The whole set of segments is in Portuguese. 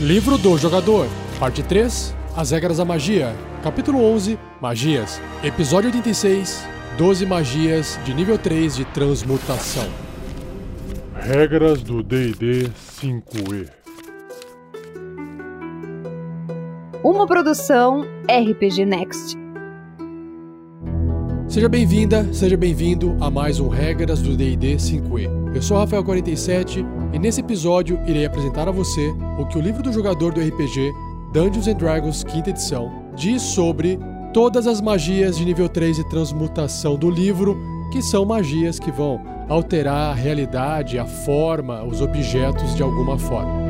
Livro do Jogador, Parte 3 As Regras da Magia, Capítulo 11 Magias, Episódio 86 12 Magias de nível 3 de Transmutação. Regras do DD 5E. Uma produção RPG Next. Seja bem-vinda, seja bem-vindo a mais um Regras do D&D 5e. Eu sou Rafael47 e nesse episódio irei apresentar a você o que o livro do jogador do RPG Dungeons Dragons 5 edição diz sobre todas as magias de nível 3 de transmutação do livro, que são magias que vão alterar a realidade, a forma, os objetos de alguma forma.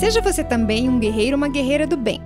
Seja você também um guerreiro ou uma guerreira do bem.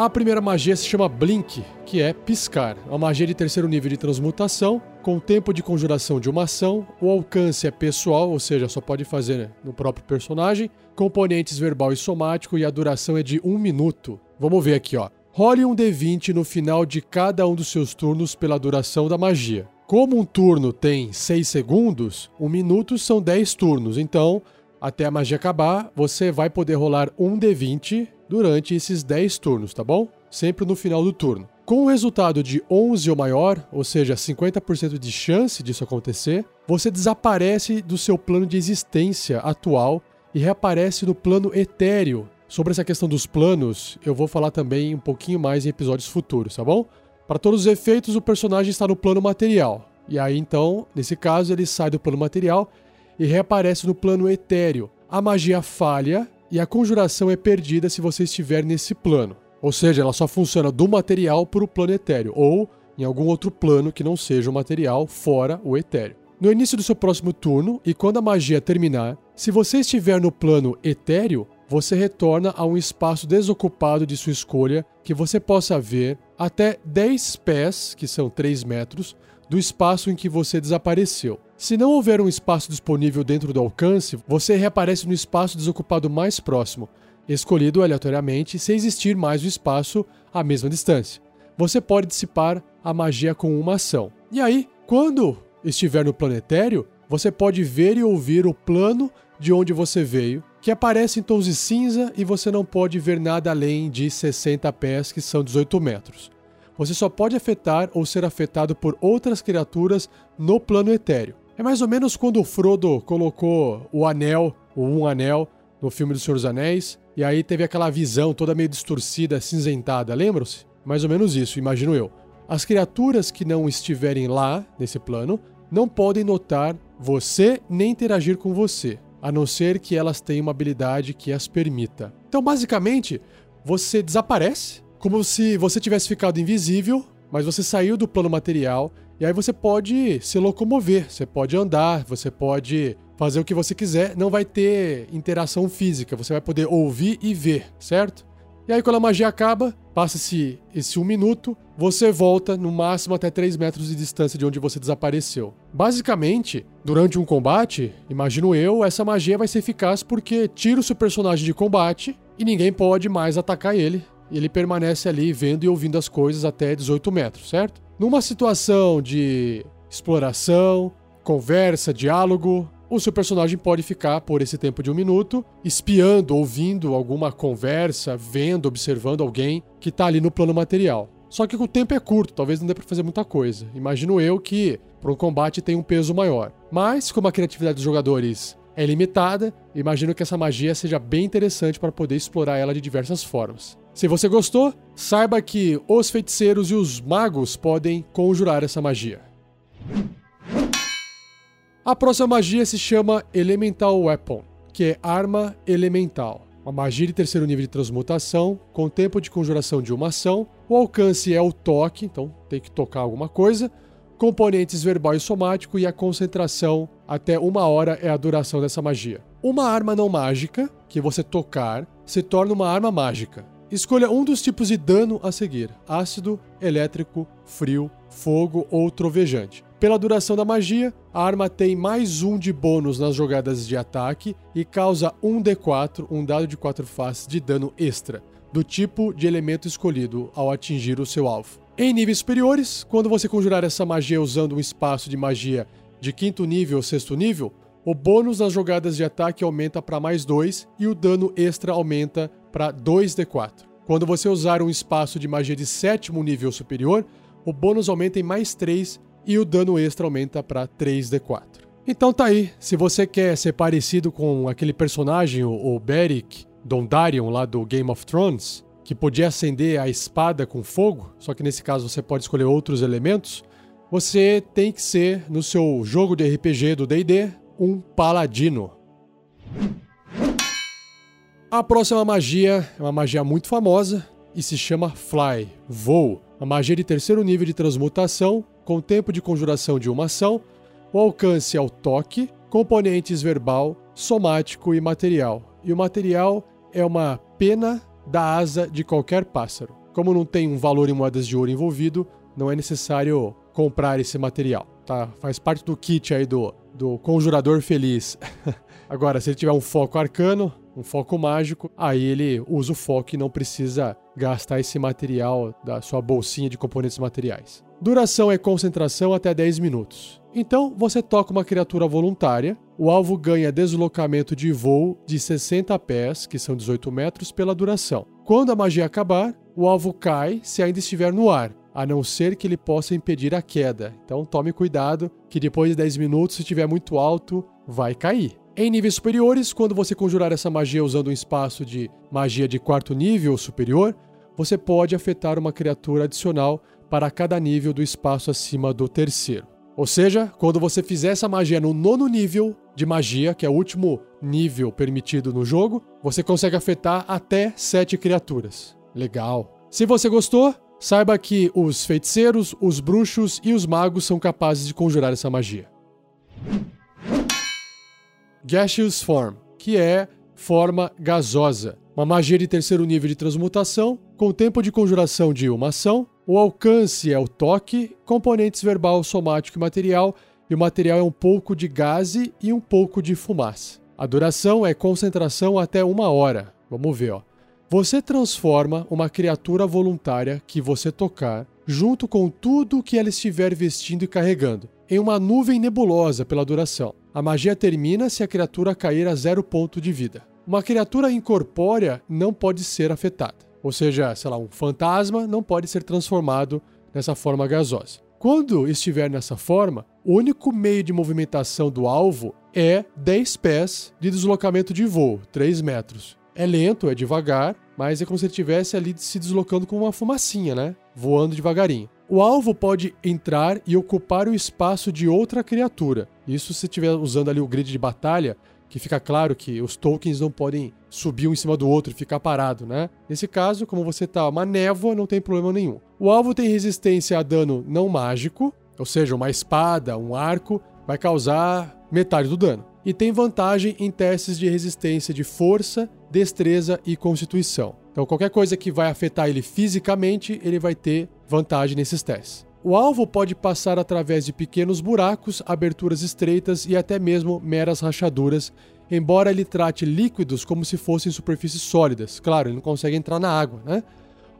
A primeira magia se chama Blink, que é piscar. É uma magia de terceiro nível de transmutação, com tempo de conjuração de uma ação. O alcance é pessoal, ou seja, só pode fazer no próprio personagem. Componentes verbal e somático e a duração é de um minuto. Vamos ver aqui, ó. Role um D20 no final de cada um dos seus turnos pela duração da magia. Como um turno tem 6 segundos, um minuto são 10 turnos. Então, até a magia acabar, você vai poder rolar um D20 durante esses 10 turnos, tá bom? Sempre no final do turno. Com o resultado de 11 ou maior, ou seja, 50% de chance disso acontecer, você desaparece do seu plano de existência atual e reaparece no plano etéreo. Sobre essa questão dos planos, eu vou falar também um pouquinho mais em episódios futuros, tá bom? Para todos os efeitos, o personagem está no plano material. E aí então, nesse caso, ele sai do plano material e reaparece no plano etéreo. A magia falha e a conjuração é perdida se você estiver nesse plano. Ou seja, ela só funciona do material para o plano etéreo, ou em algum outro plano que não seja o material, fora o etéreo. No início do seu próximo turno, e quando a magia terminar, se você estiver no plano etéreo, você retorna a um espaço desocupado de sua escolha que você possa ver até 10 pés, que são 3 metros, do espaço em que você desapareceu. Se não houver um espaço disponível dentro do alcance, você reaparece no espaço desocupado mais próximo, escolhido aleatoriamente se existir mais um espaço à mesma distância. Você pode dissipar a magia com uma ação. E aí, quando estiver no planetário, você pode ver e ouvir o plano de onde você veio, que aparece em tons de cinza e você não pode ver nada além de 60 pés, que são 18 metros. Você só pode afetar ou ser afetado por outras criaturas no plano etéreo. É mais ou menos quando o Frodo colocou o anel, o um anel, no filme do Senhor dos Anéis, e aí teve aquela visão toda meio distorcida, cinzentada, lembram-se? Mais ou menos isso, imagino eu. As criaturas que não estiverem lá, nesse plano, não podem notar você nem interagir com você, a não ser que elas tenham uma habilidade que as permita. Então, basicamente, você desaparece, como se você tivesse ficado invisível, mas você saiu do plano material e aí você pode se locomover, você pode andar, você pode fazer o que você quiser, não vai ter interação física, você vai poder ouvir e ver, certo? E aí quando a magia acaba, passa-se esse um minuto, você volta no máximo até 3 metros de distância de onde você desapareceu. Basicamente, durante um combate, imagino eu, essa magia vai ser eficaz porque tira o seu personagem de combate e ninguém pode mais atacar ele. Ele permanece ali vendo e ouvindo as coisas até 18 metros, certo? Numa situação de exploração, conversa, diálogo, o seu personagem pode ficar por esse tempo de um minuto espiando, ouvindo alguma conversa, vendo, observando alguém que está ali no plano material. Só que o tempo é curto, talvez não dê para fazer muita coisa. Imagino eu que para um combate tem um peso maior. Mas como a criatividade dos jogadores é limitada, imagino que essa magia seja bem interessante para poder explorar ela de diversas formas. Se você gostou, saiba que os feiticeiros e os magos podem conjurar essa magia. A próxima magia se chama Elemental Weapon, que é arma elemental. Uma magia de terceiro nível de transmutação, com tempo de conjuração de uma ação. O alcance é o toque, então tem que tocar alguma coisa. Componentes verbal e somático e a concentração até uma hora é a duração dessa magia. Uma arma não mágica, que você tocar, se torna uma arma mágica. Escolha um dos tipos de dano a seguir: ácido, elétrico, frio, fogo ou trovejante. Pela duração da magia, a arma tem mais um de bônus nas jogadas de ataque e causa um D4, um dado de 4 faces de dano extra, do tipo de elemento escolhido ao atingir o seu alvo. Em níveis superiores, quando você conjurar essa magia usando um espaço de magia de quinto nível ou sexto nível, o bônus nas jogadas de ataque aumenta para mais 2 e o dano extra aumenta para 2d4. Quando você usar um espaço de magia de sétimo nível superior, o bônus aumenta em mais 3 e o dano extra aumenta para 3d4. Então tá aí, se você quer ser parecido com aquele personagem, o Beric Dondarrion lá do Game of Thrones, que podia acender a espada com fogo, só que nesse caso você pode escolher outros elementos, você tem que ser, no seu jogo de RPG do D&D, um paladino. A próxima magia é uma magia muito famosa e se chama Fly, voo. Uma magia de terceiro nível de transmutação, com tempo de conjuração de uma ação, o alcance é o toque, componentes verbal, somático e material. E o material é uma pena da asa de qualquer pássaro. Como não tem um valor em moedas de ouro envolvido, não é necessário comprar esse material, tá? Faz parte do kit aí do, do conjurador feliz. Agora, se ele tiver um foco arcano, um foco mágico, aí ele usa o foco e não precisa gastar esse material da sua bolsinha de componentes materiais. Duração é concentração até 10 minutos. Então, você toca uma criatura voluntária, o alvo ganha deslocamento de voo de 60 pés, que são 18 metros, pela duração. Quando a magia acabar, o alvo cai se ainda estiver no ar, a não ser que ele possa impedir a queda. Então tome cuidado que depois de 10 minutos, se estiver muito alto, vai cair. Em níveis superiores, quando você conjurar essa magia usando um espaço de magia de quarto nível ou superior, você pode afetar uma criatura adicional para cada nível do espaço acima do terceiro. Ou seja, quando você fizer essa magia no nono nível de magia, que é o último nível permitido no jogo, você consegue afetar até sete criaturas. Legal. Se você gostou, saiba que os feiticeiros, os bruxos e os magos são capazes de conjurar essa magia. Gaseous Form, que é forma gasosa. Uma magia de terceiro nível de transmutação, com tempo de conjuração de uma ação. O alcance é o toque, componentes verbal, somático e material, e o material é um pouco de gase e um pouco de fumaça. A duração é concentração até uma hora. Vamos ver, ó. Você transforma uma criatura voluntária que você tocar, junto com tudo que ela estiver vestindo e carregando, em uma nuvem nebulosa pela duração. A magia termina se a criatura cair a zero ponto de vida. Uma criatura incorpórea não pode ser afetada. Ou seja, sei lá, um fantasma não pode ser transformado nessa forma gasosa. Quando estiver nessa forma, o único meio de movimentação do alvo é 10 pés de deslocamento de voo, 3 metros. É lento, é devagar, mas é como se ele estivesse ali se deslocando com uma fumacinha, né? Voando devagarinho. O alvo pode entrar e ocupar o espaço de outra criatura. Isso se estiver usando ali o grid de batalha, que fica claro que os tokens não podem subir um em cima do outro e ficar parado, né? Nesse caso, como você tá uma névoa, não tem problema nenhum. O alvo tem resistência a dano não mágico, ou seja, uma espada, um arco, vai causar metade do dano. E tem vantagem em testes de resistência de força, destreza e constituição. Então, qualquer coisa que vai afetar ele fisicamente, ele vai ter vantagem nesses testes. O alvo pode passar através de pequenos buracos, aberturas estreitas e até mesmo meras rachaduras, embora ele trate líquidos como se fossem superfícies sólidas. Claro, ele não consegue entrar na água, né?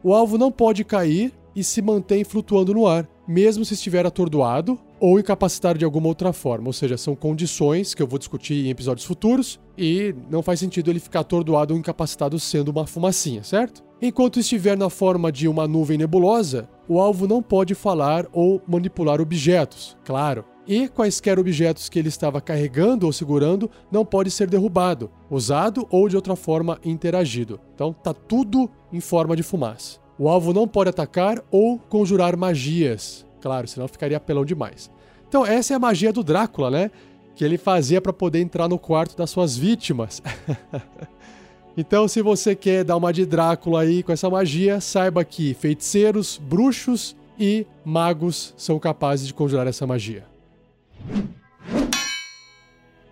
O alvo não pode cair e se mantém flutuando no ar, mesmo se estiver atordoado ou incapacitado de alguma outra forma. Ou seja, são condições que eu vou discutir em episódios futuros e não faz sentido ele ficar atordoado ou incapacitado sendo uma fumacinha, certo? Enquanto estiver na forma de uma nuvem nebulosa, o alvo não pode falar ou manipular objetos, claro. E quaisquer objetos que ele estava carregando ou segurando não pode ser derrubado, usado ou de outra forma interagido. Então tá tudo em forma de fumaça. O alvo não pode atacar ou conjurar magias. Claro, senão ficaria apelão demais. Então, essa é a magia do Drácula, né? Que ele fazia para poder entrar no quarto das suas vítimas. então, se você quer dar uma de Drácula aí com essa magia, saiba que feiticeiros, bruxos e magos são capazes de conjurar essa magia.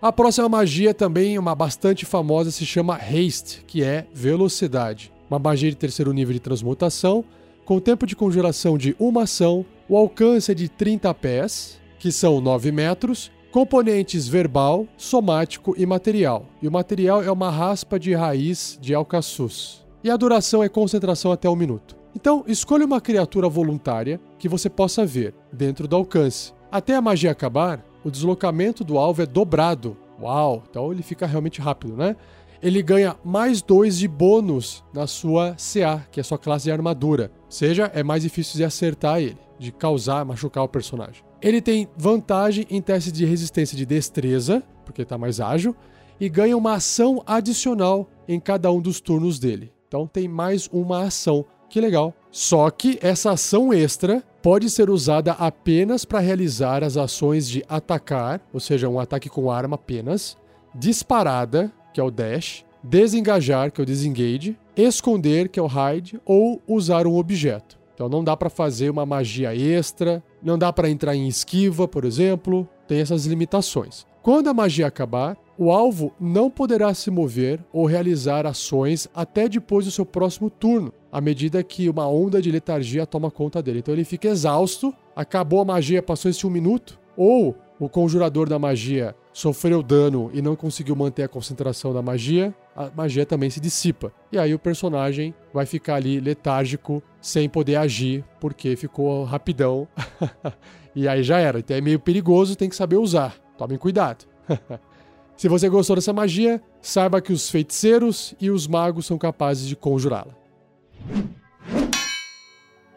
A próxima magia também, uma bastante famosa, se chama Haste, que é velocidade. uma magia de terceiro nível de transmutação, com tempo de conjuração de uma ação, o alcance é de 30 pés, que são 9 metros, componentes verbal, somático e material. E o material é uma raspa de raiz de alcaçuz. E a duração é concentração até um minuto. Então, escolha uma criatura voluntária que você possa ver dentro do alcance. Até a magia acabar, o deslocamento do alvo é dobrado. Uau! Então ele fica realmente rápido, né? Ele ganha mais dois de bônus na sua CA, que é a sua classe de armadura. Ou seja, é mais difícil de acertar ele, de causar, machucar o personagem. Ele tem vantagem em testes de resistência de destreza, porque está mais ágil, e ganha uma ação adicional em cada um dos turnos dele. Então tem mais uma ação. Que legal. Só que essa ação extra pode ser usada apenas para realizar as ações de atacar, ou seja, um ataque com arma apenas, disparada, que é o dash, desengajar, que é o disengage, esconder, que é o hide, ou usar um objeto. Então não dá para fazer uma magia extra, não dá para entrar em esquiva, por exemplo, tem essas limitações. Quando a magia acabar, o alvo não poderá se mover ou realizar ações até depois do seu próximo turno, à medida que uma onda de letargia toma conta dele. Então ele fica exausto, acabou a magia, passou esse um minuto, ou o conjurador da magia sofreu dano e não conseguiu manter a concentração da magia, a magia também se dissipa. E aí o personagem vai ficar ali letárgico, sem poder agir, porque ficou rapidão. e aí já era. Então é meio perigoso, tem que saber usar. Tomem cuidado. Se você gostou dessa magia, saiba que os feiticeiros e os magos são capazes de conjurá-la.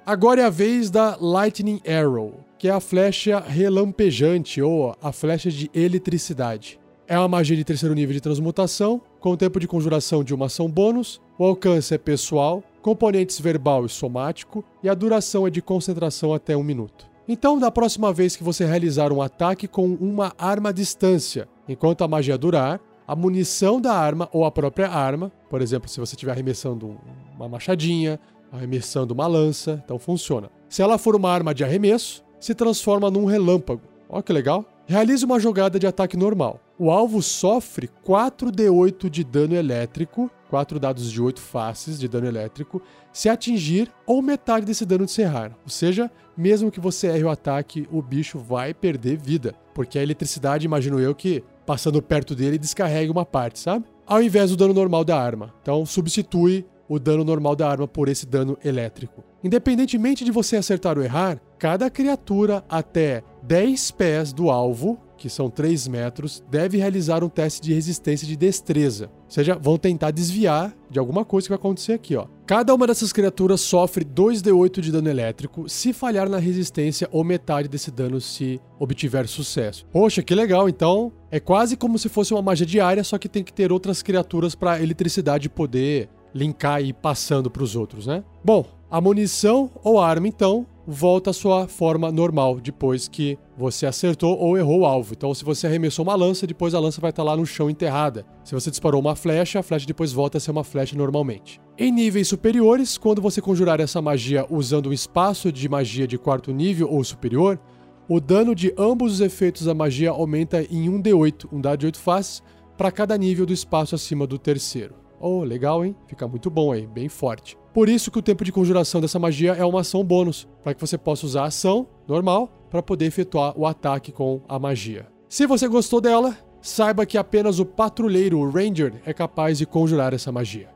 Agora é a vez da Lightning Arrow, que é a flecha relampejante ou a flecha de eletricidade. É uma magia de terceiro nível de transmutação, com tempo de conjuração de uma ação bônus, o alcance é pessoal, componentes verbal e somático, e a duração é de concentração até um minuto. Então, da próxima vez que você realizar um ataque com uma arma à distância, enquanto a magia durar, a munição da arma ou a própria arma, por exemplo, se você estiver arremessando uma machadinha, arremessando uma lança, então funciona. Se ela for uma arma de arremesso, se transforma num relâmpago. Olha que legal. Realize uma jogada de ataque normal. O alvo sofre 4d8 de dano elétrico, 4 dados de 8 faces de dano elétrico, se atingir ou metade desse dano de serrar. Ou seja, mesmo que você erre o ataque, o bicho vai perder vida. Porque a eletricidade, imagino eu, que passando perto dele descarrega uma parte, sabe? Ao invés do dano normal da arma. Então substitui o dano normal da arma por esse dano elétrico. Independentemente de você acertar ou errar, cada criatura até 10 pés do alvo, que são 3 metros, deve realizar um teste de resistência de destreza. Ou seja, vão tentar desviar de alguma coisa que vai acontecer aqui, ó. Cada uma dessas criaturas sofre 2d8 de dano elétrico se falhar na resistência ou metade desse dano se obtiver sucesso. Poxa, que legal! Então, é quase como se fosse uma magia diária, só que tem que ter outras criaturas para eletricidade poder linkar e ir passando para os outros, né? Bom, a munição ou arma, então, volta à sua forma normal depois que você acertou ou errou o alvo. Então, se você arremessou uma lança, depois a lança vai estar lá no chão enterrada. Se você disparou uma flecha, a flecha depois volta a ser uma flecha normalmente. Em níveis superiores, quando você conjurar essa magia usando um espaço de magia de quarto nível ou superior, o dano de ambos os efeitos da magia aumenta em 1d8, um dado de 8 faces, para cada nível do espaço acima do terceiro. Oh, legal, hein? Fica muito bom aí, bem forte. Por isso que o tempo de conjuração dessa magia é uma ação bônus, para que você possa usar a ação normal para poder efetuar o ataque com a magia. Se você gostou dela, saiba que apenas o patrulheiro o Ranger é capaz de conjurar essa magia.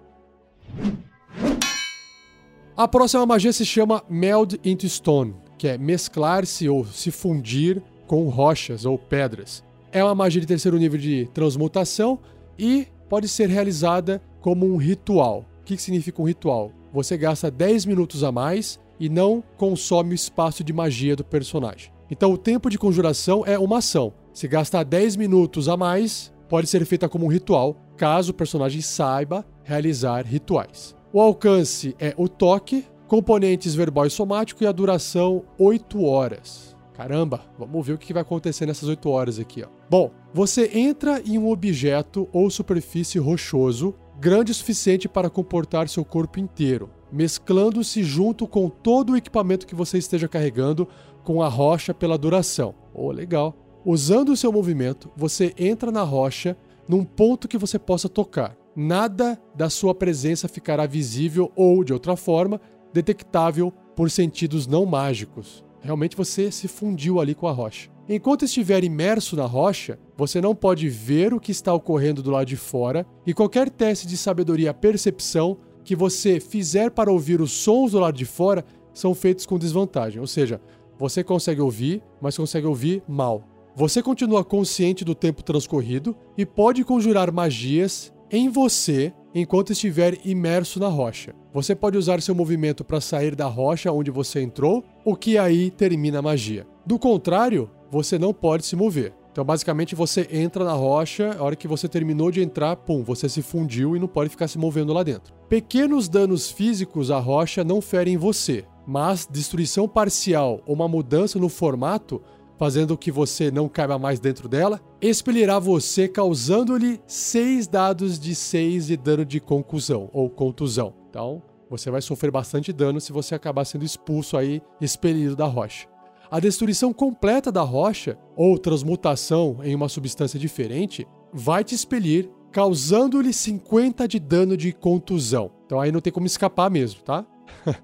A próxima magia se chama Meld into Stone, que é mesclar-se ou se fundir com rochas ou pedras. É uma magia de terceiro nível de transmutação e pode ser realizada como um ritual. O que significa um ritual? Você gasta 10 minutos a mais e não consome o espaço de magia do personagem. Então o tempo de conjuração é uma ação. Se gastar 10 minutos a mais, pode ser feita como um ritual, caso o personagem saiba realizar rituais. O alcance é o toque, componentes verbal e somático e a duração 8 horas. Caramba, vamos ver o que vai acontecer nessas 8 horas aqui. Ó. Bom, você entra em um objeto ou superfície rochoso grande o suficiente para comportar seu corpo inteiro, mesclando-se junto com todo o equipamento que você esteja carregando com a rocha pela duração. Oh, legal. Usando o seu movimento, você entra na rocha num ponto que você possa tocar. nada da sua presença ficará visível ou, de outra forma, detectável por sentidos não mágicos. Realmente você se fundiu ali com a rocha. Enquanto estiver imerso na rocha, você não pode ver o que está ocorrendo do lado de fora e qualquer teste de sabedoria percepção que você fizer para ouvir os sons do lado de fora são feitos com desvantagem. Ou seja, você consegue ouvir, mas consegue ouvir mal. Você continua consciente do tempo transcorrido e pode conjurar magias em você enquanto estiver imerso na rocha. Você pode usar seu movimento para sair da rocha onde você entrou, o que aí termina a magia. Do contrário, você não pode se mover. Então, basicamente, você entra na rocha, a hora que você terminou de entrar, pum, você se fundiu e não pode ficar se movendo lá dentro. Pequenos danos físicos à rocha não ferem você, mas destruição parcial ou uma mudança no formato, fazendo que você não caiba mais dentro dela, expelirá você, causando-lhe 6 dados de 6 de dano de concussão ou contusão. Então, você vai sofrer bastante dano se você acabar sendo expulso aí, expelido da rocha. A destruição completa da rocha, ou transmutação em uma substância diferente, vai te expelir, causando-lhe 50 de dano de contusão. Então aí não tem como escapar mesmo, tá?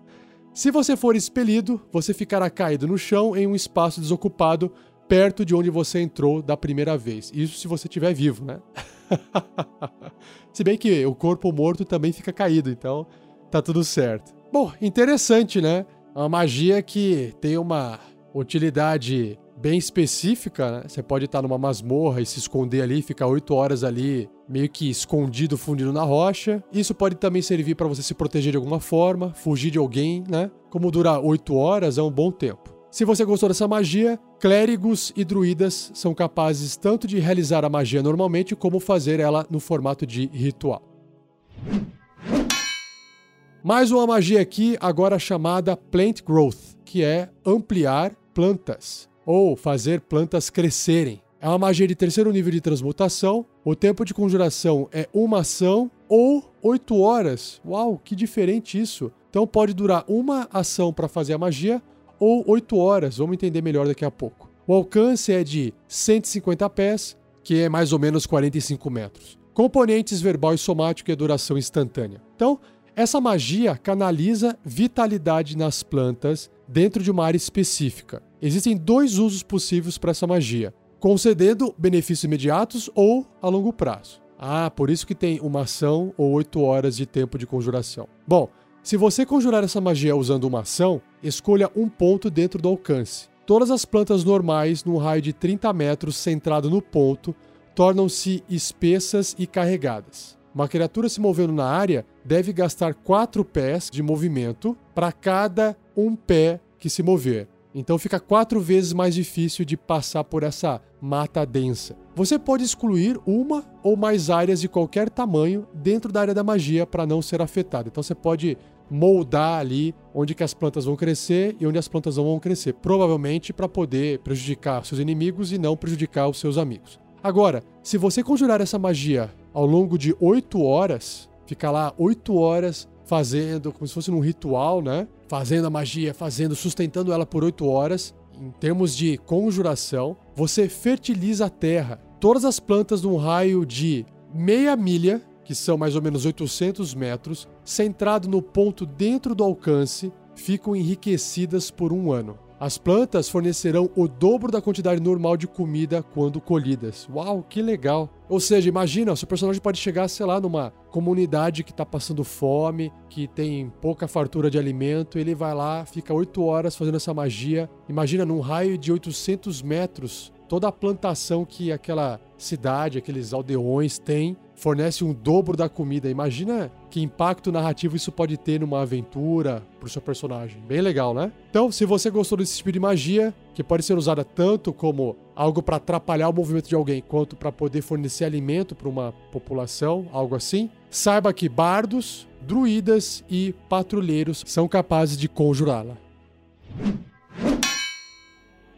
Se você for expelido, você ficará caído no chão em um espaço desocupado perto de onde você entrou da primeira vez. Isso se você estiver vivo, né? se bem que o corpo morto também fica caído, então tá tudo certo. Bom, interessante, né? Uma magia que tem uma utilidade bem específica, né? Você pode estar numa masmorra e se esconder ali, ficar oito horas ali, meio que escondido, fundido na rocha. Isso pode também servir para você se proteger de alguma forma, fugir de alguém, né? Como durar oito horas é um bom tempo. Se você gostou dessa magia, clérigos e druidas são capazes tanto de realizar a magia normalmente como fazer ela no formato de ritual. Mais uma magia aqui, agora chamada Plant Growth, que é ampliar plantas ou fazer plantas crescerem. É uma magia de terceiro nível de transmutação. O tempo de conjuração é uma ação ou oito horas. Uau, que diferente isso! Então pode durar uma ação para fazer a magia ou oito horas. Vamos entender melhor daqui a pouco. O alcance é de 150 pés, que é mais ou menos 45 metros. Componentes verbal e somático e duração instantânea. Então, essa magia canaliza vitalidade nas plantas dentro de uma área específica. Existem dois usos possíveis para essa magia: concedendo benefícios imediatos ou a longo prazo. Ah, por isso que tem uma ação ou 8 horas de tempo de conjuração. Bom, se você conjurar essa magia usando uma ação, escolha um ponto dentro do alcance. Todas as plantas normais, num raio de 30 metros centrado no ponto, tornam-se espessas e carregadas. Uma criatura se movendo na área deve gastar quatro pés de movimento para cada um pé que se mover. Então fica quatro vezes mais difícil de passar por essa mata densa. Você pode excluir uma ou mais áreas de qualquer tamanho dentro da área da magia para não ser afetado. Então você pode moldar ali onde que as plantas vão crescer e onde as plantas não vão crescer, provavelmente para poder prejudicar seus inimigos e não prejudicar os seus amigos. Agora, se você conjurar essa magia ao longo de 8 horas, ficar lá 8 horas fazendo, como se fosse num ritual, né? Fazendo a magia, fazendo, sustentando ela por 8 horas, em termos de conjuração, você fertiliza a terra. Todas as plantas num raio de meia milha, que são mais ou menos 800 metros, centrado no ponto dentro do alcance, ficam enriquecidas por um ano. As plantas fornecerão o dobro da quantidade normal de comida quando colhidas. Uau, que legal! Ou seja, imagina, seu personagem pode chegar, sei lá, numa comunidade que está passando fome, que tem pouca fartura de alimento, ele vai lá, fica 8 horas fazendo essa magia. Imagina, num raio de 800 metros, toda a plantação que aquela cidade, aqueles aldeões têm, fornece um dobro da comida. Imagina que impacto narrativo isso pode ter numa aventura pro seu personagem. Bem legal, né? Então, se você gostou desse tipo de magia, que pode ser usada tanto como algo para atrapalhar o movimento de alguém, quanto para poder fornecer alimento para uma população, algo assim, saiba que bardos, druidas e patrulheiros são capazes de conjurá-la.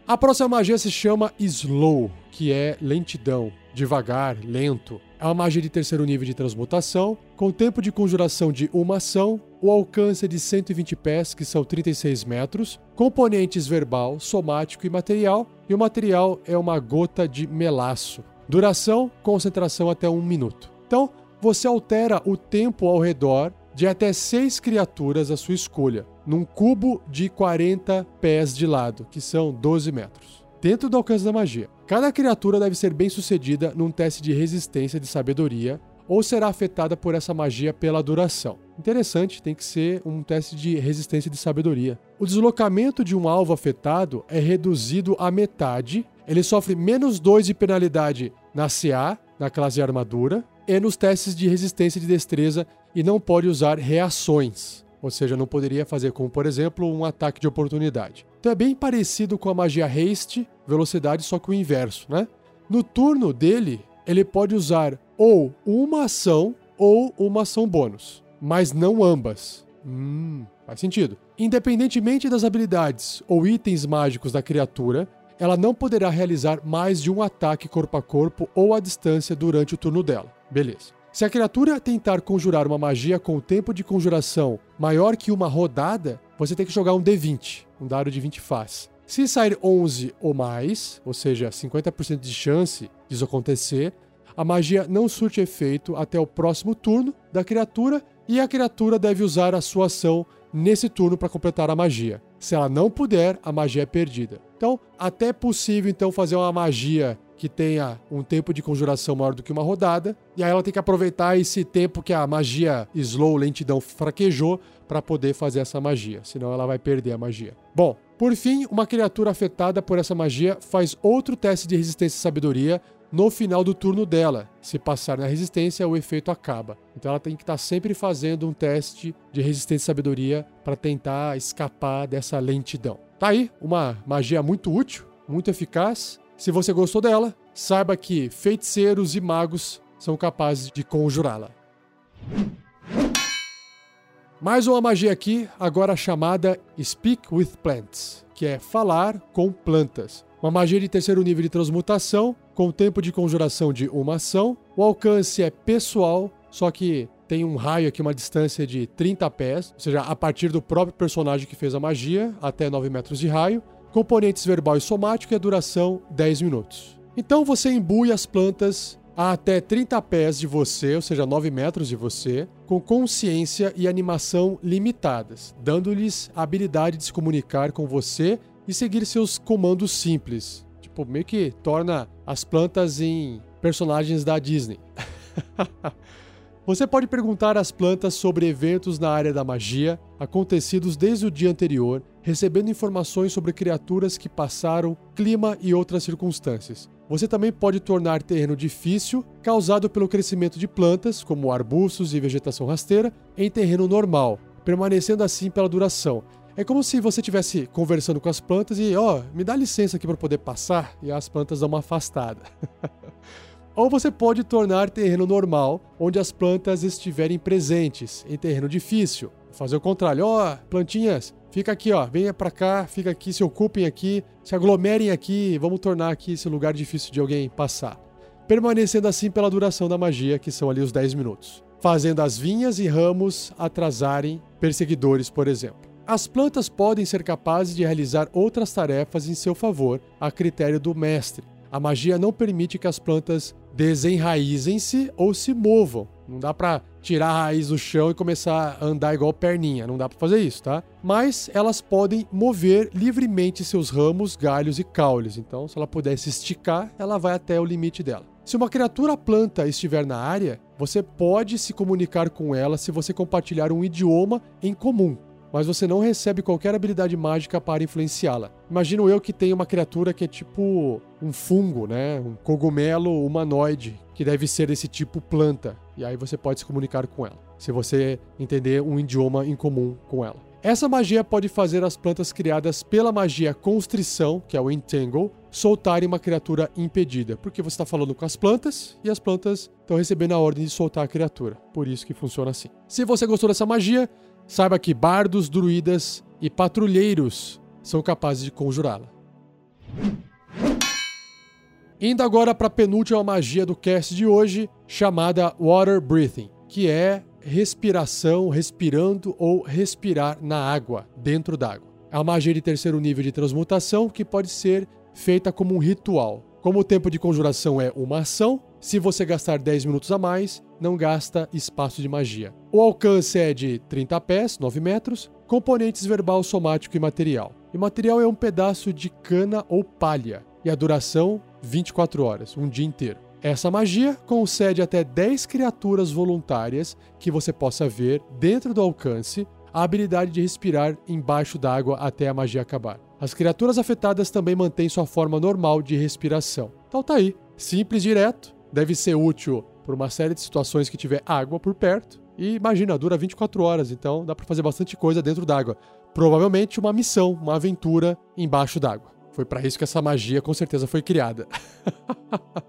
A próxima magia se chama Slow, que é lentidão, devagar, lento. É uma magia de terceiro nível de transmutação, com tempo de conjuração de uma ação, o alcance de 120 pés, que são 36 metros, componentes verbal, somático e material, e o material é uma gota de melaço. Duração, concentração até um minuto. Então, você altera o tempo ao redor de até seis criaturas à sua escolha, num cubo de 40 pés de lado, que são 12 metros, dentro do alcance da magia. Cada criatura deve ser bem sucedida num teste de resistência de sabedoria ou será afetada por essa magia pela duração. Interessante, tem que ser um teste de resistência de sabedoria. O deslocamento de um alvo afetado é reduzido à metade. Ele sofre menos 2 de penalidade na CA, na classe armadura, e nos testes de resistência de destreza e não pode usar reações. Ou seja, não poderia fazer como, por exemplo, um ataque de oportunidade. Então é bem parecido com a magia haste, velocidade, só que o inverso, né? No turno dele, ele pode usar ou uma ação ou uma ação bônus, mas não ambas. Hum, faz sentido. Independentemente das habilidades ou itens mágicos da criatura, ela não poderá realizar mais de um ataque corpo a corpo ou à distância durante o turno dela. Beleza. Se a criatura tentar conjurar uma magia com o tempo de conjuração maior que uma rodada, você tem que jogar um D20, um dado de 20 faces. Se sair 11 ou mais, ou seja, 50% de chance disso acontecer, a magia não surte efeito até o próximo turno da criatura e a criatura deve usar a sua ação nesse turno para completar a magia. Se ela não puder, a magia é perdida. Então, até possível então fazer uma magia que tenha um tempo de conjuração maior do que uma rodada, e aí ela tem que aproveitar esse tempo que a magia slow, lentidão, fraquejou para poder fazer essa magia, senão ela vai perder a magia. Bom, por fim, uma criatura afetada por essa magia faz outro teste de resistência e sabedoria no final do turno dela. Se passar na resistência, o efeito acaba. Então ela tem que estar sempre fazendo um teste de resistência e sabedoria para tentar escapar dessa lentidão. Tá aí, uma magia muito útil, muito eficaz. Se você gostou dela, saiba que feiticeiros e magos são capazes de conjurá-la. Mais uma magia aqui, agora chamada Speak with Plants, que é falar com plantas. Uma magia de terceiro nível de transmutação, com tempo de conjuração de uma ação. O alcance é pessoal, só que tem um raio aqui, uma distância de 30 pés, ou seja, a partir do próprio personagem que fez a magia, até 9 metros de raio. Componentes verbal e somático e a duração 10 minutos. Então você imbui as plantas a até 30 pés de você, ou seja, 9 metros de você, com consciência e animação limitadas, dando-lhes a habilidade de se comunicar com você e seguir seus comandos simples. Tipo, meio que torna as plantas em personagens da Disney. Você pode perguntar às plantas sobre eventos na área da magia acontecidos desde o dia anterior, recebendo informações sobre criaturas que passaram, clima e outras circunstâncias. Você também pode tornar terreno difícil, causado pelo crescimento de plantas, como arbustos e vegetação rasteira, em terreno normal, permanecendo assim pela duração, é como se você estivesse conversando com as plantas e, ó, oh, me dá licença aqui para poder passar, e as plantas dão uma afastada. Ou você pode tornar terreno normal, onde as plantas estiverem presentes, em terreno difícil. Fazer o contrário, ó, oh, plantinhas, fica aqui, ó, venha para cá, fica aqui, se ocupem aqui, se aglomerem aqui, vamos tornar aqui esse lugar difícil de alguém passar. Permanecendo assim pela duração da magia, que são ali os 10 minutos. Fazendo as vinhas e ramos atrasarem perseguidores, por exemplo. As plantas podem ser capazes de realizar outras tarefas em seu favor, a critério do mestre. A magia não permite que as plantas desenraizem-se ou se movam. Não dá para tirar a raiz do chão e começar a andar igual perninha, não dá para fazer isso, tá? Mas elas podem mover livremente seus ramos, galhos e caules. Então, se ela pudesse esticar, ela vai até o limite dela. Se uma criatura planta estiver na área, você pode se comunicar com ela se você compartilhar um idioma em comum mas você não recebe qualquer habilidade mágica para influenciá-la. Imagino eu que tenho uma criatura que é tipo um fungo, né? Um cogumelo humanoide, que deve ser desse tipo planta. E aí você pode se comunicar com ela, se você entender um idioma em comum com ela. Essa magia pode fazer as plantas criadas pela magia constrição, que é o entangle, soltarem uma criatura impedida, porque você está falando com as plantas e as plantas estão recebendo a ordem de soltar a criatura. Por isso que funciona assim. Se você gostou dessa magia, Saiba que bardos, druidas e patrulheiros são capazes de conjurá-la. Indo agora para a penúltima magia do cast de hoje, chamada Water Breathing, que é respiração, respirando ou respirar na água, dentro d'água. É uma magia de terceiro nível de transmutação que pode ser feita como um ritual. Como o tempo de conjuração é uma ação, se você gastar 10 minutos a mais, não gasta espaço de magia. O alcance é de 30 pés, 9 metros, componentes verbal, somático e material. E material é um pedaço de cana ou palha, e a duração 24 horas, um dia inteiro. Essa magia concede até 10 criaturas voluntárias que você possa ver dentro do alcance a habilidade de respirar embaixo d'água até a magia acabar. As criaturas afetadas também mantêm sua forma normal de respiração. Então tá aí, simples, direto, deve ser útil por uma série de situações que tiver água por perto. E imagina, dura 24 horas, então dá para fazer bastante coisa dentro d'água. Provavelmente uma missão, uma aventura embaixo d'água. Foi para isso que essa magia com certeza foi criada.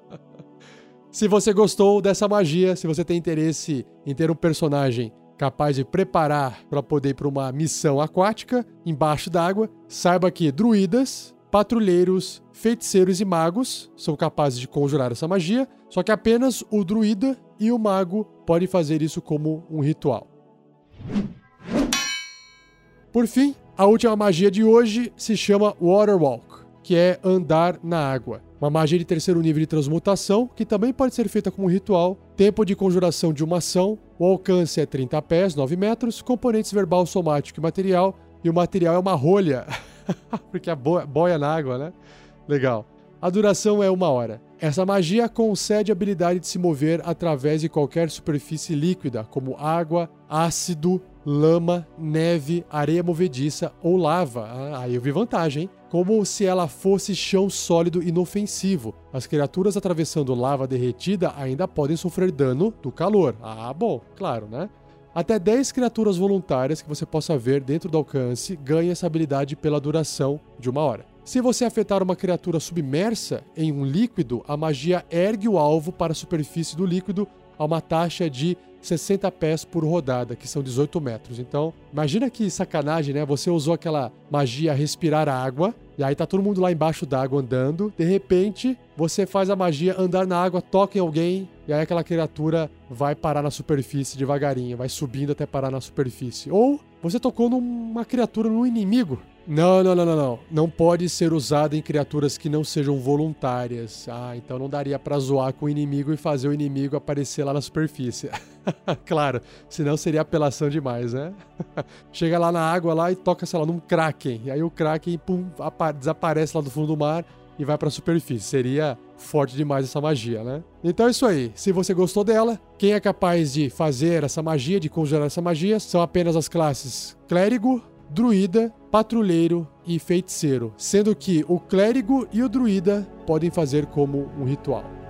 se você gostou dessa magia, se você tem interesse em ter um personagem capaz de preparar para poder ir para uma missão aquática embaixo d'água, saiba que druidas, patrulheiros, feiticeiros e magos são capazes de conjurar essa magia, só que apenas o druida e o mago podem fazer isso como um ritual. Por fim, a última magia de hoje se chama Waterwalk, que é andar na água. Uma magia de terceiro nível de transmutação, que também pode ser feita como ritual. Tempo de conjuração de uma ação. O alcance é 30 pés, 9 metros. Componentes verbal, somático e material. E o material é uma rolha, porque a boia na água, né? Legal. A duração é uma hora. Essa magia concede a habilidade de se mover através de qualquer superfície líquida, como água, ácido, lama, neve, areia movediça ou lava. Ah, aí eu vi vantagem, hein? Como se ela fosse chão sólido inofensivo. As criaturas atravessando lava derretida ainda podem sofrer dano do calor. Ah, bom, claro, né? Até 10 criaturas voluntárias que você possa ver dentro do alcance ganham essa habilidade pela duração de uma hora. Se você afetar uma criatura submersa em um líquido, a magia ergue o alvo para a superfície do líquido a uma taxa de 60 pés por rodada, que são 18 metros. Então, imagina que sacanagem, né? Você usou aquela magia respirar água, e aí tá todo mundo lá embaixo d'água andando. De repente, você faz a magia andar na água, toca em alguém, e aí aquela criatura vai parar na superfície devagarinho, vai subindo até parar na superfície. Ou você tocou numa criatura, num inimigo, não, não, não, não, não. Não pode ser usada em criaturas que não sejam voluntárias. Ah, então não daria para zoar com o inimigo e fazer o inimigo aparecer lá na superfície. claro, senão seria apelação demais, né? Chega lá na água lá e toca, sei lá, num kraken. E aí o kraken pum, desaparece lá do fundo do mar e vai para a superfície. Seria forte demais essa magia, né? Então é isso aí. Se você gostou dela, quem é capaz de fazer essa magia, de conjurar essa magia, são apenas as classes clérigo, druida, patrulheiro e feiticeiro, sendo que o clérigo e o druida podem fazer como um ritual.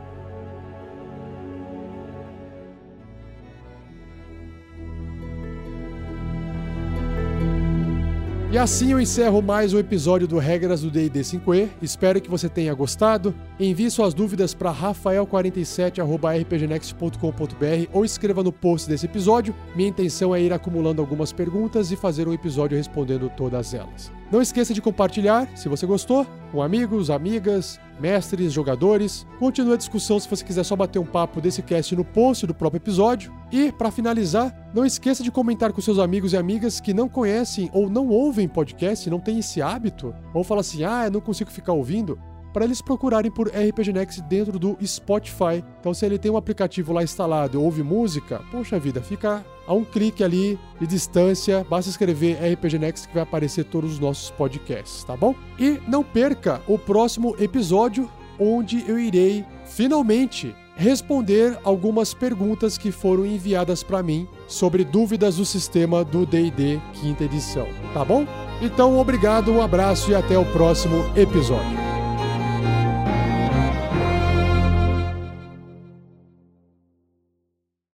E assim eu encerro mais um episódio do Regras do D&D 5e. Espero que você tenha gostado. Envie suas dúvidas para rafael47@rpgnext.com.br ou escreva no post desse episódio. Minha intenção é ir acumulando algumas perguntas e fazer um episódio respondendo todas elas. Não esqueça de compartilhar, se você gostou, com amigos, amigas, mestres, jogadores. Continue a discussão se você quiser só bater um papo desse cast no post do próprio episódio. E, para finalizar, não esqueça de comentar com seus amigos e amigas que não conhecem ou não ouvem podcast, não têm esse hábito, ou fala assim: ah, eu não consigo ficar ouvindo para eles procurarem por RPG Next dentro do Spotify. Então, se ele tem um aplicativo lá instalado e ouve música, poxa vida, fica a um clique ali de distância, basta escrever RPG Next que vai aparecer todos os nossos podcasts, tá bom? E não perca o próximo episódio, onde eu irei finalmente responder algumas perguntas que foram enviadas para mim sobre dúvidas do sistema do D&D quinta edição, tá bom? Então, obrigado, um abraço e até o próximo episódio.